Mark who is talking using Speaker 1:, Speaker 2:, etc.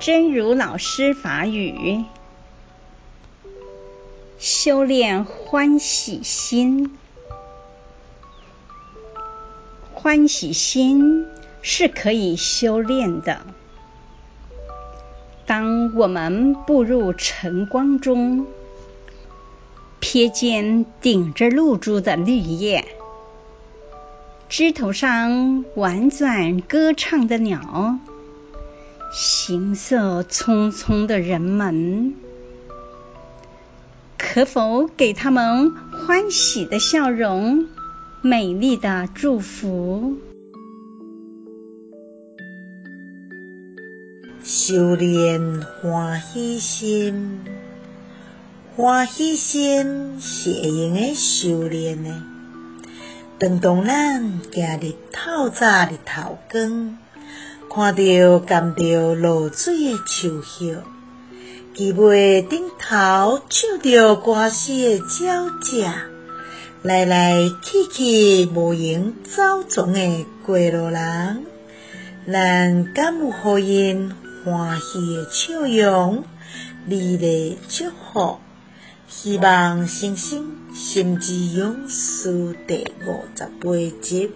Speaker 1: 真如老师法语，修炼欢喜心。欢喜心是可以修炼的。当我们步入晨光中，瞥见顶着露珠的绿叶，枝头上婉转歌唱的鸟，行色匆匆的人们，可否给他们欢喜的笑容？美丽的祝福。
Speaker 2: 修炼欢喜心，欢喜心是会用个修炼的。当当咱行日透早日头光，看到甘着露水的树叶，枝尾顶头唱着歌声的鸟只。来来去去无影走踪的过路人，咱敢有互因欢喜的笑容，美丽祝福？希望新生心之勇士第五十八集。